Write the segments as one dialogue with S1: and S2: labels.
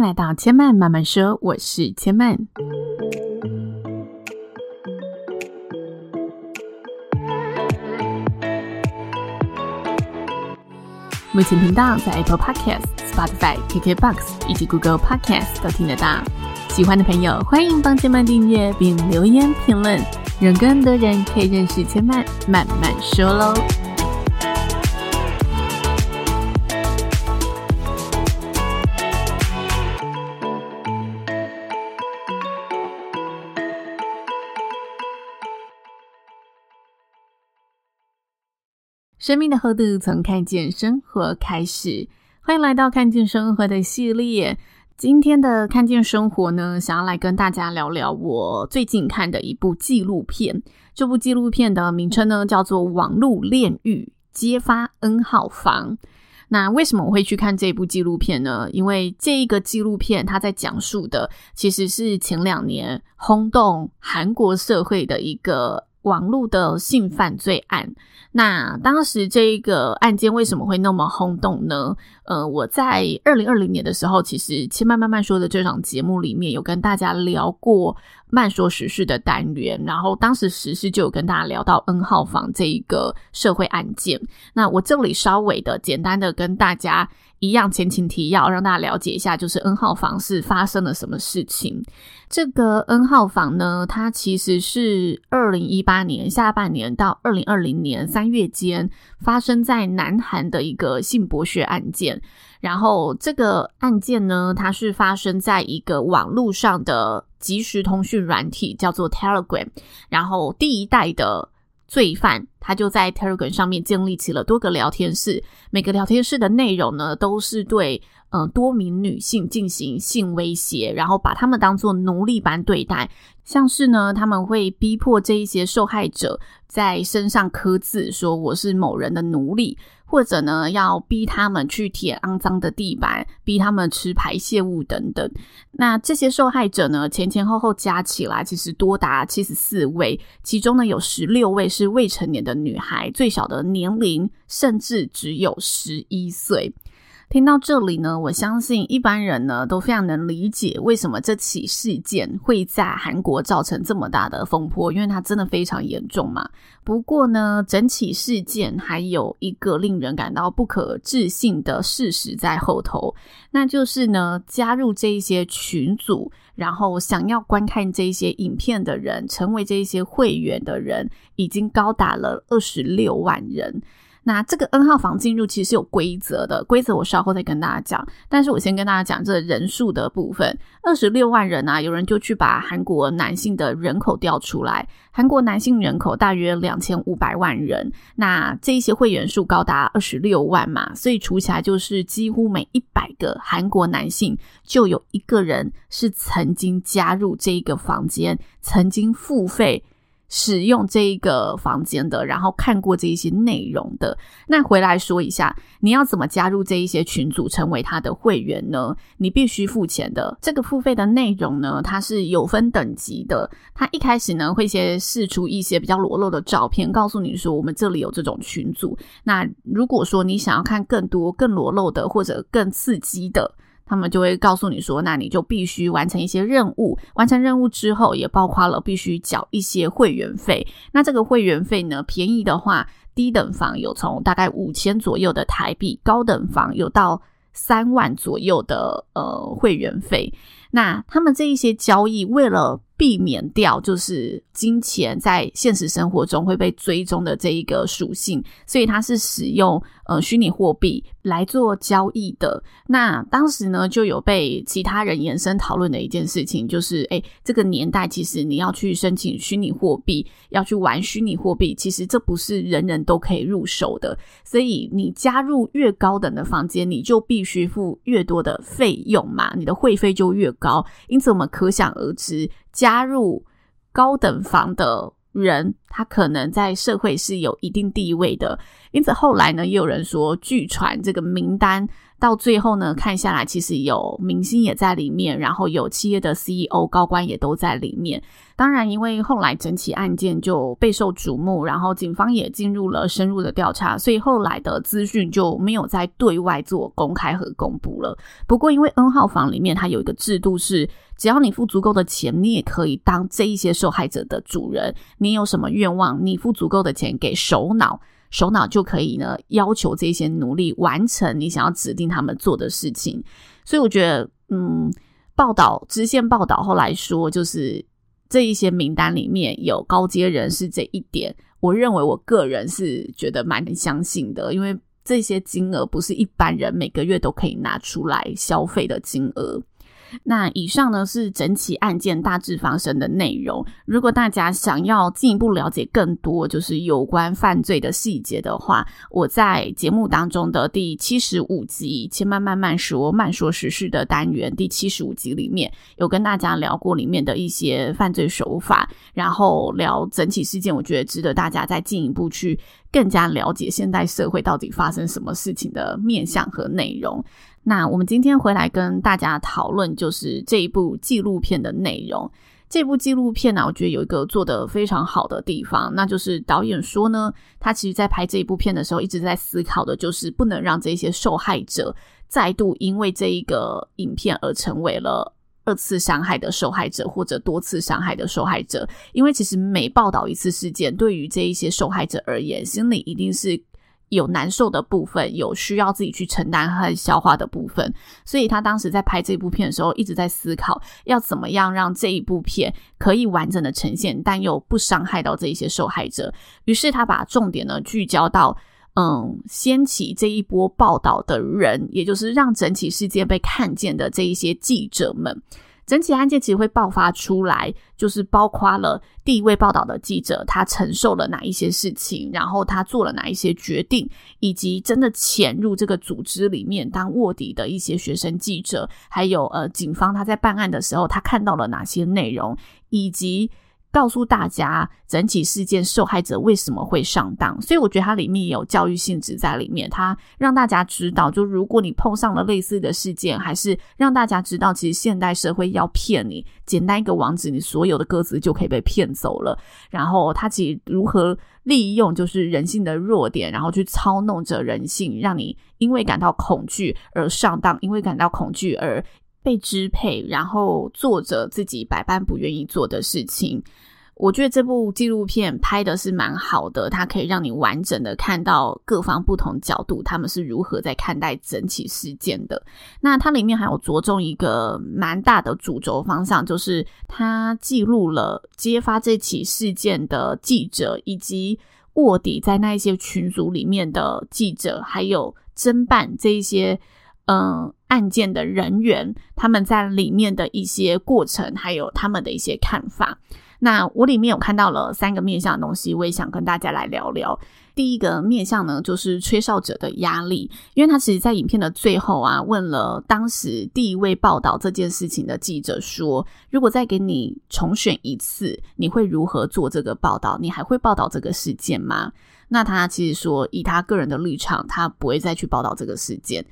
S1: 迎来到千嫚慢慢说，我是千嫚。目前频道在 Apple Podcast、Spotify、KKBox 以及 Google Podcast 都听得到。喜欢的朋友欢迎帮千嫚订阅并留言评论，让更多人可以认识千嫚慢慢说喽。生命的厚度从看见生活开始，欢迎来到看见生活的系列。今天的看见生活呢，想要来跟大家聊聊我最近看的一部纪录片。这部纪录片的名称呢，叫做《网络炼狱：揭发 N 号房》。那为什么我会去看这部纪录片呢？因为这一个纪录片它在讲述的其实是前两年轰动韩国社会的一个。网络的性犯罪案，那当时这一个案件为什么会那么轰动呢？呃，我在二零二零年的时候，其实千嫚慢慢说的这场节目里面有跟大家聊过慢说时事的单元，然后当时时事就有跟大家聊到 N 号房这一个社会案件。那我这里稍微的简单的跟大家。一样前情提要，让大家了解一下，就是 N 号房是发生了什么事情。这个 N 号房呢，它其实是二零一八年下半年到二零二零年三月间发生在南韩的一个性剥削案件。然后这个案件呢，它是发生在一个网络上的即时通讯软体，叫做 Telegram。然后第一代的。罪犯他就在 Telegram 上面建立起了多个聊天室，每个聊天室的内容呢，都是对嗯、呃、多名女性进行性威胁，然后把他们当做奴隶般对待，像是呢他们会逼迫这一些受害者在身上刻字，说我是某人的奴隶。或者呢，要逼他们去舔肮脏的地板，逼他们吃排泄物等等。那这些受害者呢，前前后后加起来其实多达七十四位，其中呢有十六位是未成年的女孩，最小的年龄甚至只有十一岁。听到这里呢，我相信一般人呢都非常能理解为什么这起事件会在韩国造成这么大的风波，因为它真的非常严重嘛。不过呢，整起事件还有一个令人感到不可置信的事实在后头，那就是呢，加入这一些群组，然后想要观看这些影片的人，成为这些会员的人，已经高达了二十六万人。那这个 N 号房进入其实是有规则的，规则我稍后再跟大家讲。但是我先跟大家讲这人数的部分，二十六万人啊，有人就去把韩国男性的人口调出来，韩国男性人口大约两千五百万人，那这一些会员数高达二十六万嘛，所以除起来就是几乎每一百个韩国男性就有一个人是曾经加入这一个房间，曾经付费。使用这一个房间的，然后看过这一些内容的，那回来说一下，你要怎么加入这一些群组，成为他的会员呢？你必须付钱的。这个付费的内容呢，它是有分等级的。它一开始呢，会先试出一些比较裸露的照片，告诉你说我们这里有这种群组。那如果说你想要看更多、更裸露的或者更刺激的，他们就会告诉你说，那你就必须完成一些任务，完成任务之后，也包括了必须缴一些会员费。那这个会员费呢，便宜的话，低等房有从大概五千左右的台币，高等房有到三万左右的呃会员费。那他们这一些交易，为了避免掉就是金钱在现实生活中会被追踪的这一个属性，所以它是使用呃虚拟货币来做交易的。那当时呢，就有被其他人延伸讨论的一件事情，就是诶，这个年代其实你要去申请虚拟货币，要去玩虚拟货币，其实这不是人人都可以入手的。所以你加入越高等的房间，你就必须付越多的费用嘛，你的会费就越高。因此，我们可想而知。加入高等房的人，他可能在社会是有一定地位的。因此，后来呢，也有人说，据传这个名单到最后呢，看下来其实有明星也在里面，然后有企业的 CEO 高官也都在里面。当然，因为后来整起案件就备受瞩目，然后警方也进入了深入的调查，所以后来的资讯就没有再对外做公开和公布了。不过，因为 N 号房里面它有一个制度是，只要你付足够的钱，你也可以当这一些受害者的主人。你有什么愿望，你付足够的钱给首脑，首脑就可以呢要求这些奴隶完成你想要指定他们做的事情。所以我觉得，嗯，报道支线报道后来说就是。这一些名单里面有高阶人士，这一点，我认为我个人是觉得蛮相信的，因为这些金额不是一般人每个月都可以拿出来消费的金额。那以上呢是整起案件大致发生的内容。如果大家想要进一步了解更多，就是有关犯罪的细节的话，我在节目当中的第七十五集《千嫚慢慢说慢说实事》的单元第七十五集里面有跟大家聊过里面的一些犯罪手法，然后聊整起事件，我觉得值得大家再进一步去更加了解现代社会到底发生什么事情的面向和内容。那我们今天回来跟大家讨论，就是这一部纪录片的内容。这部纪录片呢，我觉得有一个做得非常好的地方，那就是导演说呢，他其实在拍这一部片的时候，一直在思考的，就是不能让这些受害者再度因为这一个影片而成为了二次伤害的受害者，或者多次伤害的受害者。因为其实每报道一次事件，对于这一些受害者而言，心里一定是。有难受的部分，有需要自己去承担和消化的部分，所以他当时在拍这部片的时候，一直在思考要怎么样让这一部片可以完整的呈现，但又不伤害到这一些受害者。于是他把重点呢聚焦到，嗯，掀起这一波报道的人，也就是让整起事件被看见的这一些记者们。整起案件其实会爆发出来，就是包括了第一位报道的记者，他承受了哪一些事情，然后他做了哪一些决定，以及真的潜入这个组织里面当卧底的一些学生记者，还有呃警方他在办案的时候，他看到了哪些内容，以及。告诉大家整起事件受害者为什么会上当，所以我觉得它里面也有教育性质在里面。它让大家知道，就如果你碰上了类似的事件，还是让大家知道，其实现代社会要骗你，简单一个网址，你所有的鸽子就可以被骗走了。然后它其实如何利用就是人性的弱点，然后去操弄着人性，让你因为感到恐惧而上当，因为感到恐惧而。被支配，然后做着自己百般不愿意做的事情。我觉得这部纪录片拍的是蛮好的，它可以让你完整的看到各方不同角度，他们是如何在看待整起事件的。那它里面还有着重一个蛮大的主轴方向，就是它记录了揭发这起事件的记者，以及卧底在那一些群组里面的记者，还有侦办这一些。嗯，案件的人员，他们在里面的一些过程，还有他们的一些看法。那我里面有看到了三个面向的东西，我也想跟大家来聊聊。第一个面向呢，就是吹哨者的压力，因为他其实在影片的最后啊，问了当时第一位报道这件事情的记者说：“如果再给你重选一次，你会如何做这个报道？你还会报道这个事件吗？”那他其实说，以他个人的立场，他不会再去报道这个事件。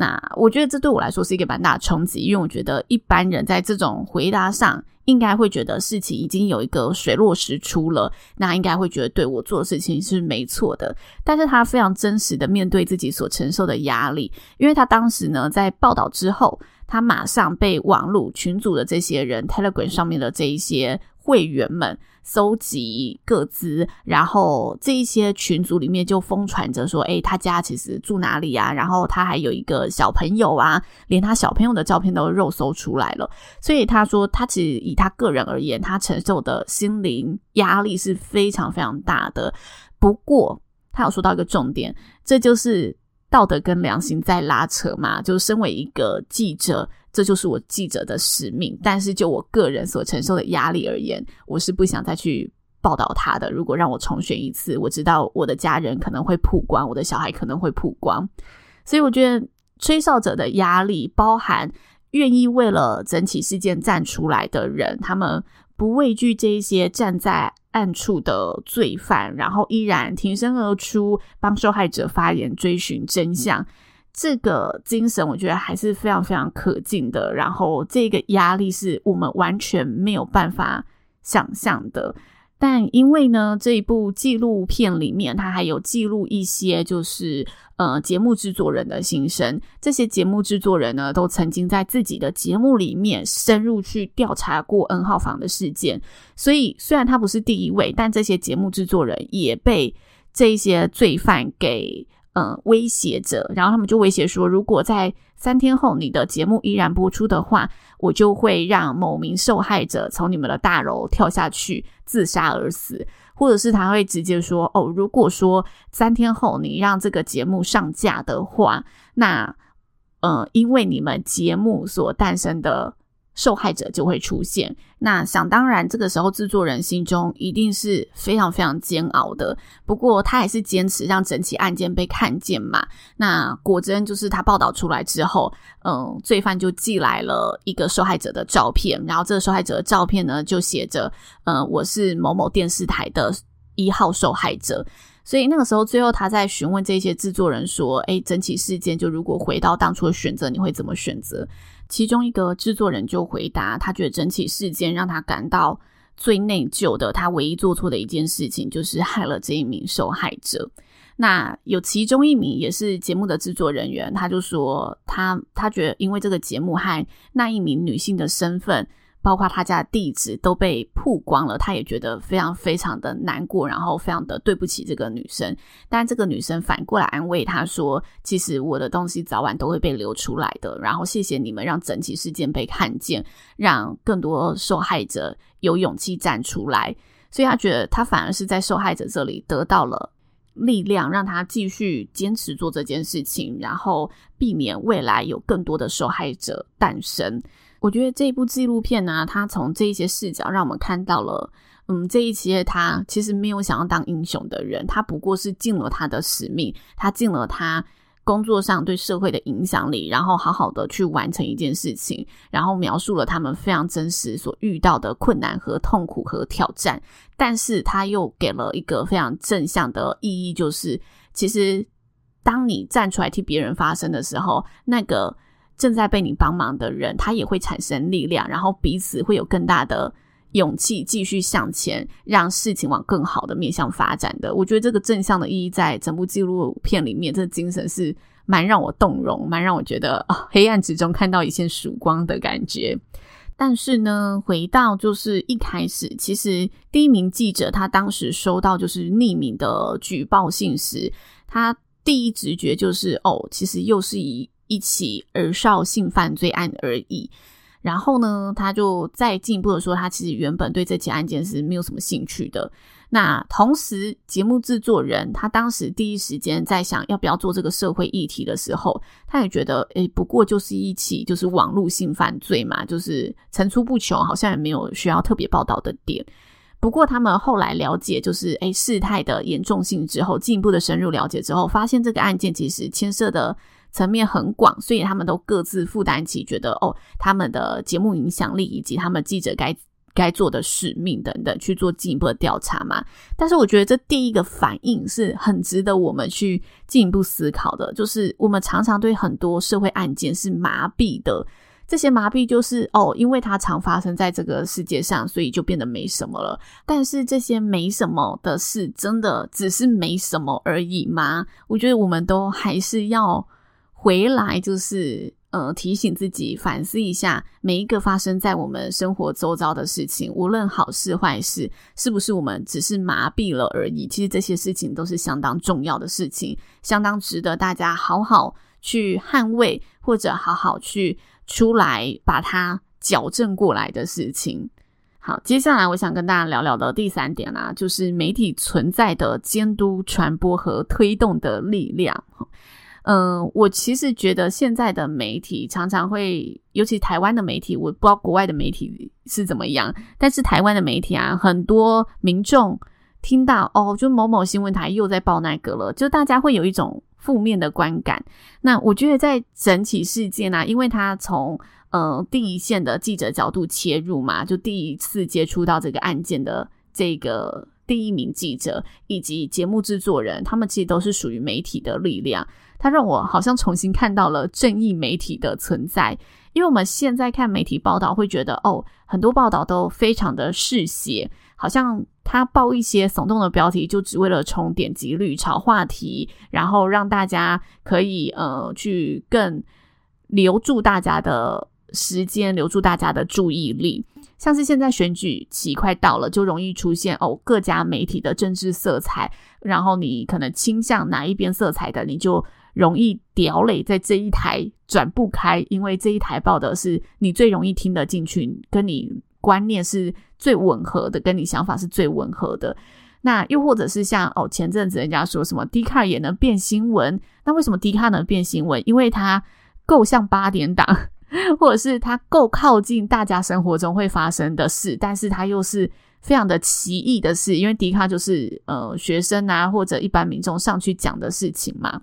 S1: 那我觉得这对我来说是一个蛮大的冲击，因为我觉得一般人在这种回答上，应该会觉得事情已经有一个水落石出了，那应该会觉得对我做的事情是没错的。但是他非常真实的面对自己所承受的压力，因为他当时呢在报道之后，他马上被网络群组的这些人，Telegram 上面的这一些会员们。搜集各资，然后这一些群组里面就疯传着说，诶，他家其实住哪里啊？然后他还有一个小朋友啊，连他小朋友的照片都肉搜出来了。所以他说，他其实以他个人而言，他承受的心灵压力是非常非常大的。不过，他有说到一个重点，这就是道德跟良心在拉扯嘛。就是身为一个记者。这就是我记者的使命，但是就我个人所承受的压力而言，我是不想再去报道他的。如果让我重选一次，我知道我的家人可能会曝光，我的小孩可能会曝光，所以我觉得吹哨者的压力包含愿意为了整起事件站出来的人，他们不畏惧这一些站在暗处的罪犯，然后依然挺身而出帮受害者发言，追寻真相。这个精神，我觉得还是非常非常可敬的。然后，这个压力是我们完全没有办法想象的。但因为呢，这一部纪录片里面，它还有记录一些就是呃节目制作人的心声。这些节目制作人呢，都曾经在自己的节目里面深入去调查过 N 号房的事件。所以，虽然他不是第一位，但这些节目制作人也被这些罪犯给。嗯，威胁着，然后他们就威胁说，如果在三天后你的节目依然播出的话，我就会让某名受害者从你们的大楼跳下去自杀而死，或者是他会直接说，哦，如果说三天后你让这个节目上架的话，那，呃，因为你们节目所诞生的。受害者就会出现，那想当然，这个时候制作人心中一定是非常非常煎熬的。不过他还是坚持让整起案件被看见嘛。那果真就是他报道出来之后，嗯，罪犯就寄来了一个受害者的照片，然后这个受害者的照片呢就写着，嗯，我是某某电视台的一号受害者。所以那个时候，最后他在询问这些制作人说：“诶，整起事件就如果回到当初的选择，你会怎么选择？”其中一个制作人就回答，他觉得整起事件让他感到最内疚的，他唯一做错的一件事情就是害了这一名受害者。那有其中一名也是节目的制作人员，他就说他他觉得因为这个节目和那一名女性的身份。包括他家的地址都被曝光了，他也觉得非常非常的难过，然后非常的对不起这个女生。但这个女生反过来安慰他说：“其实我的东西早晚都会被流出来的。”然后谢谢你们让整起事件被看见，让更多受害者有勇气站出来。所以他觉得他反而是在受害者这里得到了力量，让他继续坚持做这件事情，然后避免未来有更多的受害者诞生。我觉得这部纪录片呢、啊，它从这一些视角让我们看到了，嗯，这一些他其实没有想要当英雄的人，他不过是尽了他的使命，他尽了他工作上对社会的影响力，然后好好的去完成一件事情，然后描述了他们非常真实所遇到的困难和痛苦和挑战，但是他又给了一个非常正向的意义，就是其实当你站出来替别人发声的时候，那个。正在被你帮忙的人，他也会产生力量，然后彼此会有更大的勇气继续向前，让事情往更好的面向发展的。我觉得这个正向的意义在整部纪录片里面，这精神是蛮让我动容，蛮让我觉得，黑暗之中看到一线曙光的感觉。但是呢，回到就是一开始，其实第一名记者他当时收到就是匿名的举报信时，他第一直觉就是哦，其实又是以。一起儿少性犯罪案而已，然后呢，他就再进一步的说，他其实原本对这起案件是没有什么兴趣的。那同时，节目制作人他当时第一时间在想要不要做这个社会议题的时候，他也觉得，诶，不过就是一起就是网络性犯罪嘛，就是层出不穷，好像也没有需要特别报道的点。不过他们后来了解，就是诶事态的严重性之后，进一步的深入了解之后，发现这个案件其实牵涉的。层面很广，所以他们都各自负担起，觉得哦，他们的节目影响力以及他们记者该该做的使命等等，去做进一步的调查嘛。但是我觉得这第一个反应是很值得我们去进一步思考的，就是我们常常对很多社会案件是麻痹的，这些麻痹就是哦，因为它常发生在这个世界上，所以就变得没什么了。但是这些没什么的事，真的只是没什么而已吗？我觉得我们都还是要。回来就是呃提醒自己反思一下，每一个发生在我们生活周遭的事情，无论好事坏事，是不是我们只是麻痹了而已？其实这些事情都是相当重要的事情，相当值得大家好好去捍卫，或者好好去出来把它矫正过来的事情。好，接下来我想跟大家聊聊的第三点啊，就是媒体存在的监督、传播和推动的力量。嗯、我其实觉得现在的媒体常常会，尤其台湾的媒体，我不知道国外的媒体是怎么样，但是台湾的媒体啊，很多民众听到哦，就某某新闻台又在报那个了，就大家会有一种负面的观感。那我觉得在整起事件啊，因为他从呃第一线的记者角度切入嘛，就第一次接触到这个案件的这个。第一名记者以及节目制作人，他们其实都是属于媒体的力量。它让我好像重新看到了正义媒体的存在。因为我们现在看媒体报道，会觉得哦，很多报道都非常的嗜血，好像他报一些耸动的标题，就只为了冲点击率、炒话题，然后让大家可以呃去更留住大家的时间，留住大家的注意力。像是现在选举期快到了，就容易出现哦各家媒体的政治色彩，然后你可能倾向哪一边色彩的，你就。容易掉泪在这一台转不开，因为这一台报的是你最容易听得进去，跟你观念是最吻合的，跟你想法是最吻合的。那又或者是像哦，前阵子人家说什么 Dcard 也能变新闻，那为什么 Dcard 能变新闻？因为它够像八点档，或者是它够靠近大家生活中会发生的事，但是它又是非常的奇异的事，因为迪卡就是呃学生啊或者一般民众上去讲的事情嘛。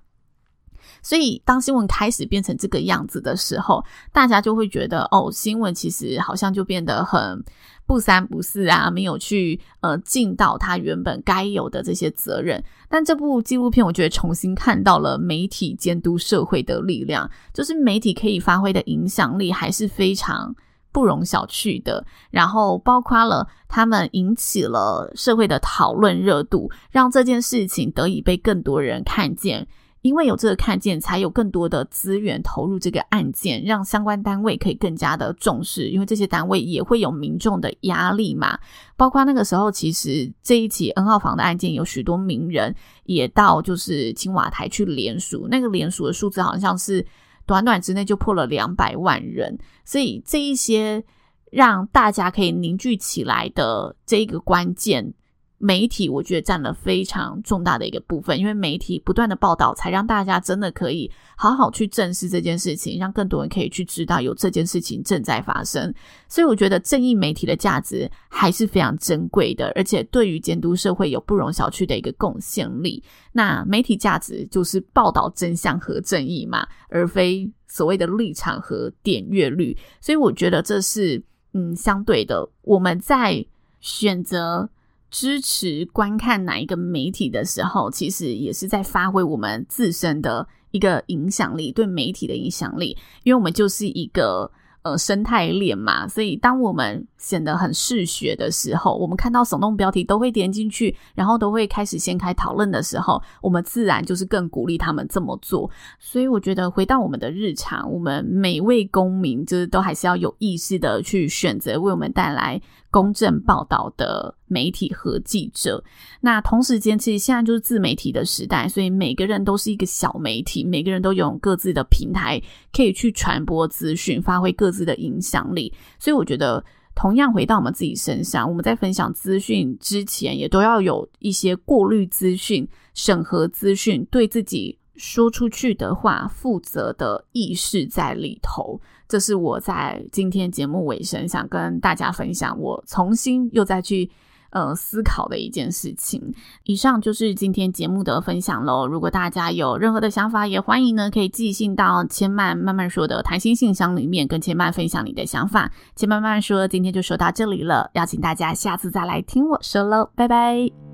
S1: 所以，当新闻开始变成这个样子的时候，大家就会觉得，哦，新闻其实好像就变得很不三不四啊，没有去呃尽到它原本该有的这些责任。但这部纪录片，我觉得重新看到了媒体监督社会的力量，就是媒体可以发挥的影响力还是非常不容小觑的。然后，包括了他们引起了社会的讨论热度，让这件事情得以被更多人看见。因为有这个看见，才有更多的资源投入这个案件，让相关单位可以更加的重视。因为这些单位也会有民众的压力嘛。包括那个时候，其实这一起 N 号房的案件，有许多名人也到就是青瓦台去联署，那个联署的数字好像是短短之内就破了两百万人。所以这一些让大家可以凝聚起来的这一个关键。媒体我觉得占了非常重大的一个部分，因为媒体不断的报道，才让大家真的可以好好去正视这件事情，让更多人可以去知道有这件事情正在发生。所以我觉得正义媒体的价值还是非常珍贵的，而且对于监督社会有不容小觑的一个贡献力。那媒体价值就是报道真相和正义嘛，而非所谓的立场和点阅率。所以我觉得这是嗯相对的，我们在选择。支持观看哪一个媒体的时候，其实也是在发挥我们自身的一个影响力，对媒体的影响力，因为我们就是一个。呃，生态链嘛，所以当我们显得很嗜血的时候，我们看到耸动标题都会点进去，然后都会开始掀开讨论的时候，我们自然就是更鼓励他们这么做。所以我觉得回到我们的日常，我们每位公民就是都还是要有意识的去选择为我们带来公正报道的媒体和记者。那同时间，其实现在就是自媒体的时代，所以每个人都是一个小媒体，每个人都有各自的平台可以去传播资讯，发挥各自的影响力。所以我觉得，同样回到我们自己身上，我们在分享资讯之前，也都要有一些过滤资讯、审核资讯，对自己说出去的话负责的意识在里头。这是我在今天节目尾声想跟大家分享，我重新又再去。呃，思考的一件事情。以上就是今天节目的分享喽。如果大家有任何的想法，也欢迎呢可以寄信到千曼慢慢说的谈心信箱里面，跟千曼分享你的想法。千曼慢慢说，今天就说到这里了，邀请大家下次再来听我说喽，拜拜。